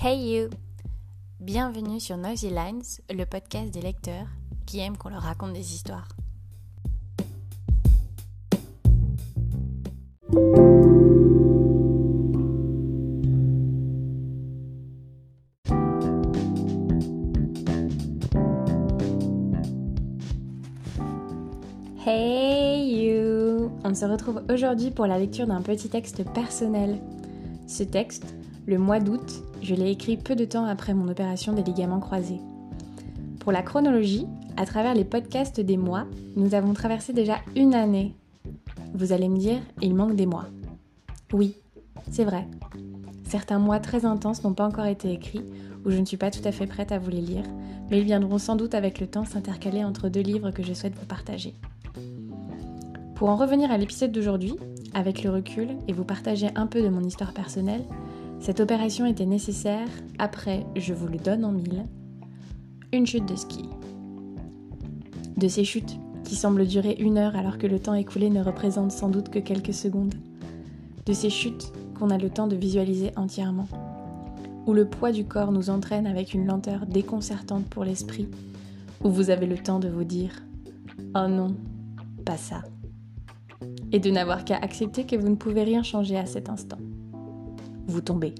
Hey you Bienvenue sur Noisy Lines, le podcast des lecteurs qui aiment qu'on leur raconte des histoires. Hey you On se retrouve aujourd'hui pour la lecture d'un petit texte personnel. Ce texte, le mois d'août, je l'ai écrit peu de temps après mon opération des ligaments croisés. Pour la chronologie, à travers les podcasts des mois, nous avons traversé déjà une année. Vous allez me dire, il manque des mois. Oui, c'est vrai. Certains mois très intenses n'ont pas encore été écrits, ou je ne suis pas tout à fait prête à vous les lire, mais ils viendront sans doute avec le temps s'intercaler entre deux livres que je souhaite vous partager. Pour en revenir à l'épisode d'aujourd'hui, avec le recul et vous partager un peu de mon histoire personnelle, cette opération était nécessaire après, je vous le donne en mille, une chute de ski. De ces chutes qui semblent durer une heure alors que le temps écoulé ne représente sans doute que quelques secondes. De ces chutes qu'on a le temps de visualiser entièrement. Où le poids du corps nous entraîne avec une lenteur déconcertante pour l'esprit. Où vous avez le temps de vous dire ⁇ Oh non, pas ça ⁇ Et de n'avoir qu'à accepter que vous ne pouvez rien changer à cet instant vous tombez.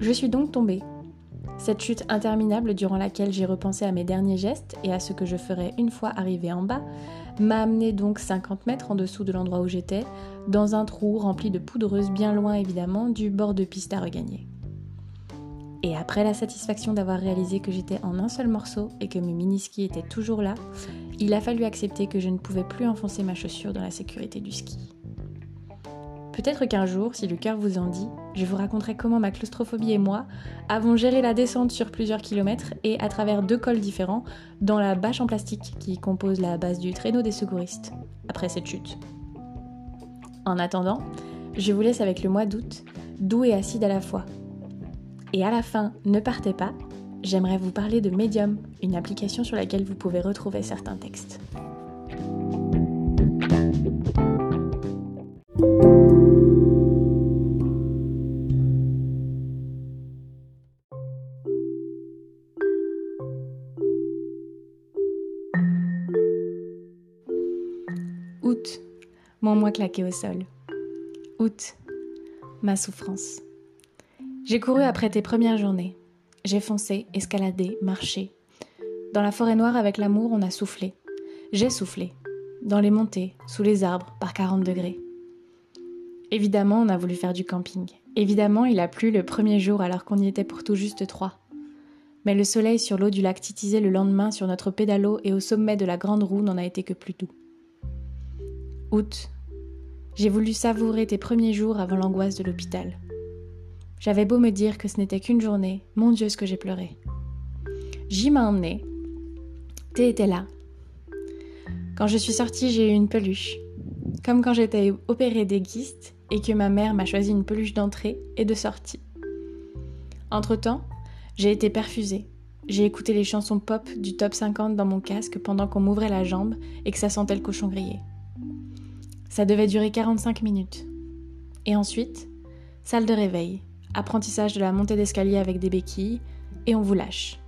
Je suis donc tombée. Cette chute interminable durant laquelle j'ai repensé à mes derniers gestes et à ce que je ferais une fois arrivé en bas m'a amené donc 50 mètres en dessous de l'endroit où j'étais, dans un trou rempli de poudreuse bien loin évidemment du bord de piste à regagner. Et après la satisfaction d'avoir réalisé que j'étais en un seul morceau et que mes mini-skis étaient toujours là, il a fallu accepter que je ne pouvais plus enfoncer ma chaussure dans la sécurité du ski. Peut-être qu'un jour, si le cœur vous en dit, je vous raconterai comment ma claustrophobie et moi avons géré la descente sur plusieurs kilomètres et à travers deux cols différents dans la bâche en plastique qui compose la base du traîneau des secouristes, après cette chute. En attendant, je vous laisse avec le mois d'août, doux et acide à la fois. Et à la fin, ne partez pas, j'aimerais vous parler de Medium, une application sur laquelle vous pouvez retrouver certains textes. Août, mon mois claqué au sol. Août, ma souffrance. J'ai couru après tes premières journées. J'ai foncé, escaladé, marché. Dans la forêt noire avec l'amour, on a soufflé. J'ai soufflé. Dans les montées, sous les arbres, par 40 degrés. Évidemment, on a voulu faire du camping. Évidemment, il a plu le premier jour alors qu'on y était pour tout juste trois. Mais le soleil sur l'eau du lac titisé le lendemain sur notre pédalo et au sommet de la grande roue n'en a été que plus doux. Août. J'ai voulu savourer tes premiers jours avant l'angoisse de l'hôpital. J'avais beau me dire que ce n'était qu'une journée, mon Dieu ce que j'ai pleuré. J'y m'a emmené. Thé là. Quand je suis sortie, j'ai eu une peluche. Comme quand j'étais opérée des guistes et que ma mère m'a choisi une peluche d'entrée et de sortie. Entre-temps, j'ai été perfusée. J'ai écouté les chansons pop du top 50 dans mon casque pendant qu'on m'ouvrait la jambe et que ça sentait le cochon grillé. Ça devait durer 45 minutes. Et ensuite, salle de réveil, apprentissage de la montée d'escalier avec des béquilles, et on vous lâche.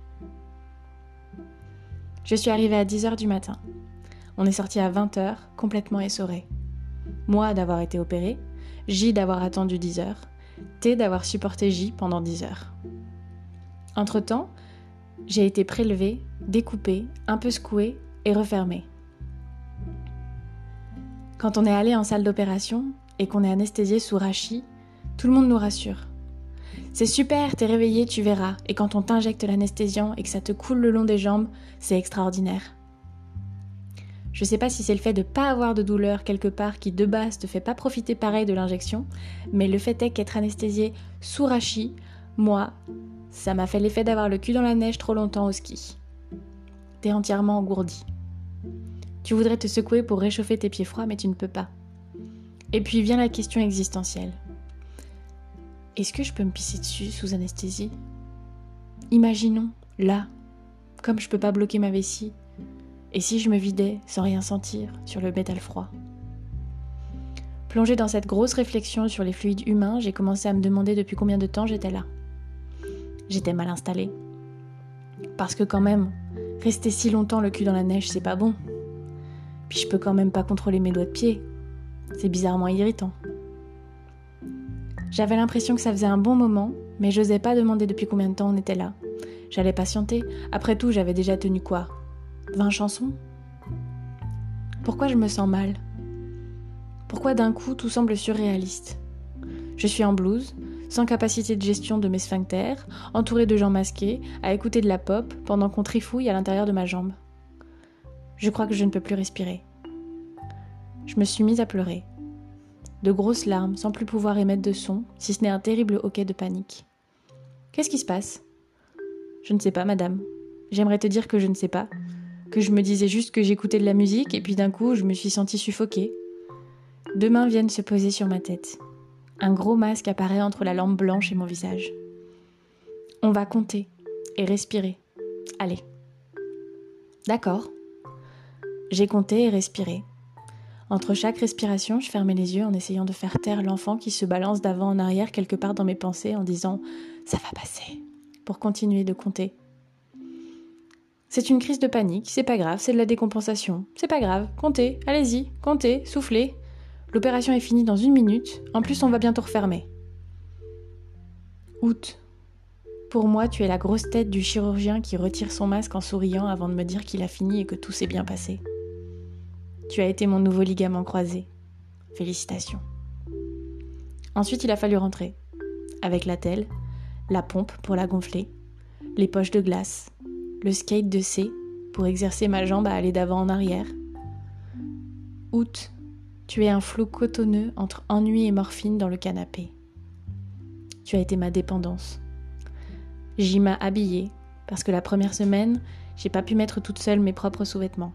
Je suis arrivée à 10h du matin. On est sorti à 20h, complètement essoré. Moi d'avoir été opérée, J d'avoir attendu 10 heures, T d'avoir supporté J pendant 10 heures. Entre-temps, j'ai été prélevée, découpée, un peu secouée et refermée. Quand on est allé en salle d'opération et qu'on est anesthésié sous rachis, tout le monde nous rassure. C'est super, t'es réveillé, tu verras. Et quand on t'injecte l'anesthésiant et que ça te coule le long des jambes, c'est extraordinaire. Je sais pas si c'est le fait de pas avoir de douleur quelque part qui de base te fait pas profiter pareil de l'injection, mais le fait est qu'être anesthésié sous rachis, moi, ça m'a fait l'effet d'avoir le cul dans la neige trop longtemps au ski. T'es entièrement engourdi. Tu voudrais te secouer pour réchauffer tes pieds froids, mais tu ne peux pas. Et puis vient la question existentielle. Est-ce que je peux me pisser dessus sous anesthésie? Imaginons, là, comme je peux pas bloquer ma vessie, et si je me vidais sans rien sentir sur le métal froid? Plongée dans cette grosse réflexion sur les fluides humains, j'ai commencé à me demander depuis combien de temps j'étais là. J'étais mal installée. Parce que quand même, rester si longtemps le cul dans la neige, c'est pas bon. Puis je peux quand même pas contrôler mes doigts de pied. C'est bizarrement irritant. J'avais l'impression que ça faisait un bon moment, mais j'osais pas demander depuis combien de temps on était là. J'allais patienter. Après tout, j'avais déjà tenu quoi? 20 chansons? Pourquoi je me sens mal? Pourquoi d'un coup tout semble surréaliste? Je suis en blouse, sans capacité de gestion de mes sphincters, entourée de gens masqués, à écouter de la pop pendant qu'on trifouille à l'intérieur de ma jambe. Je crois que je ne peux plus respirer. Je me suis mise à pleurer. De grosses larmes, sans plus pouvoir émettre de son, si ce n'est un terrible hoquet de panique. Qu'est-ce qui se passe? Je ne sais pas, madame. J'aimerais te dire que je ne sais pas, que je me disais juste que j'écoutais de la musique et puis d'un coup je me suis sentie suffoquée. Deux mains viennent se poser sur ma tête. Un gros masque apparaît entre la lampe blanche et mon visage. On va compter et respirer. Allez. D'accord. J'ai compté et respiré. Entre chaque respiration, je fermais les yeux en essayant de faire taire l'enfant qui se balance d'avant en arrière quelque part dans mes pensées en disant ⁇ ça va passer ⁇ pour continuer de compter. C'est une crise de panique, c'est pas grave, c'est de la décompensation, c'est pas grave, comptez, allez-y, comptez, soufflez. L'opération est finie dans une minute, en plus on va bientôt refermer. Août. Pour moi, tu es la grosse tête du chirurgien qui retire son masque en souriant avant de me dire qu'il a fini et que tout s'est bien passé. Tu as été mon nouveau ligament croisé. Félicitations. Ensuite, il a fallu rentrer. Avec la telle, la pompe pour la gonfler, les poches de glace, le skate de C pour exercer ma jambe à aller d'avant en arrière. Août, tu es un flot cotonneux entre ennui et morphine dans le canapé. Tu as été ma dépendance. J'y m'a habillée, parce que la première semaine, j'ai pas pu mettre toute seule mes propres sous-vêtements.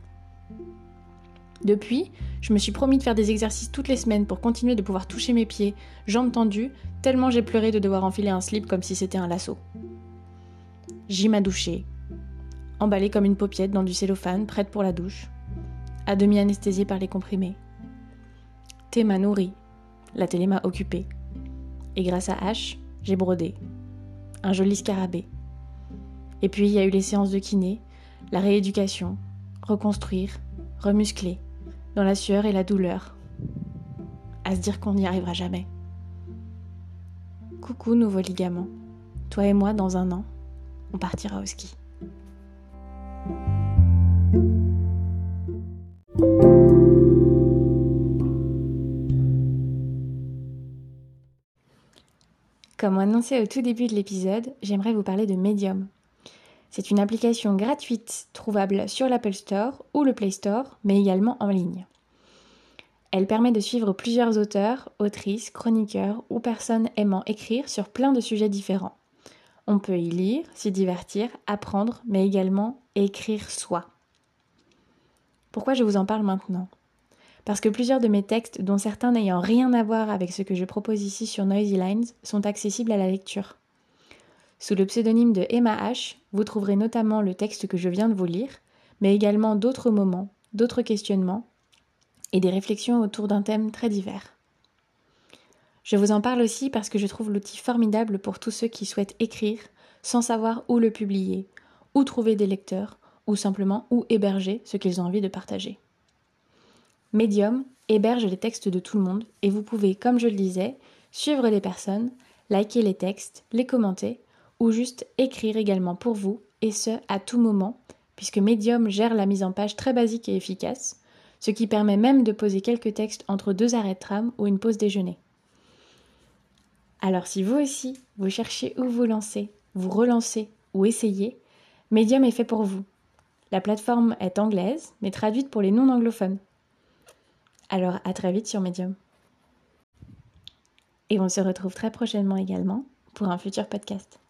Depuis, je me suis promis de faire des exercices toutes les semaines pour continuer de pouvoir toucher mes pieds, jambes tendues, tellement j'ai pleuré de devoir enfiler un slip comme si c'était un lasso. J'y m'a douché, emballée comme une paupiette dans du cellophane, prête pour la douche, à demi anesthésiée par les comprimés. Thé m'a nourri, la télé m'a occupée, et grâce à H, j'ai brodé. Un joli scarabée. Et puis il y a eu les séances de kiné, la rééducation, reconstruire, remuscler dans la sueur et la douleur, à se dire qu'on n'y arrivera jamais. Coucou nouveau ligament, toi et moi dans un an, on partira au ski. Comme annoncé au tout début de l'épisode, j'aimerais vous parler de Medium, c'est une application gratuite trouvable sur l'Apple Store ou le Play Store, mais également en ligne. Elle permet de suivre plusieurs auteurs, autrices, chroniqueurs ou personnes aimant écrire sur plein de sujets différents. On peut y lire, s'y divertir, apprendre, mais également écrire soi. Pourquoi je vous en parle maintenant? Parce que plusieurs de mes textes, dont certains n'ayant rien à voir avec ce que je propose ici sur Noisy Lines, sont accessibles à la lecture. Sous le pseudonyme de Emma H, vous trouverez notamment le texte que je viens de vous lire, mais également d'autres moments, d'autres questionnements et des réflexions autour d'un thème très divers. Je vous en parle aussi parce que je trouve l'outil formidable pour tous ceux qui souhaitent écrire sans savoir où le publier, où trouver des lecteurs, ou simplement où héberger ce qu'ils ont envie de partager. Medium héberge les textes de tout le monde et vous pouvez, comme je le disais, suivre les personnes, liker les textes, les commenter ou juste écrire également pour vous, et ce, à tout moment, puisque Medium gère la mise en page très basique et efficace, ce qui permet même de poser quelques textes entre deux arrêts de tram ou une pause déjeuner. Alors si vous aussi, vous cherchez où vous lancer, vous relancer ou essayer, Medium est fait pour vous. La plateforme est anglaise, mais traduite pour les non-anglophones. Alors à très vite sur Medium. Et on se retrouve très prochainement également pour un futur podcast.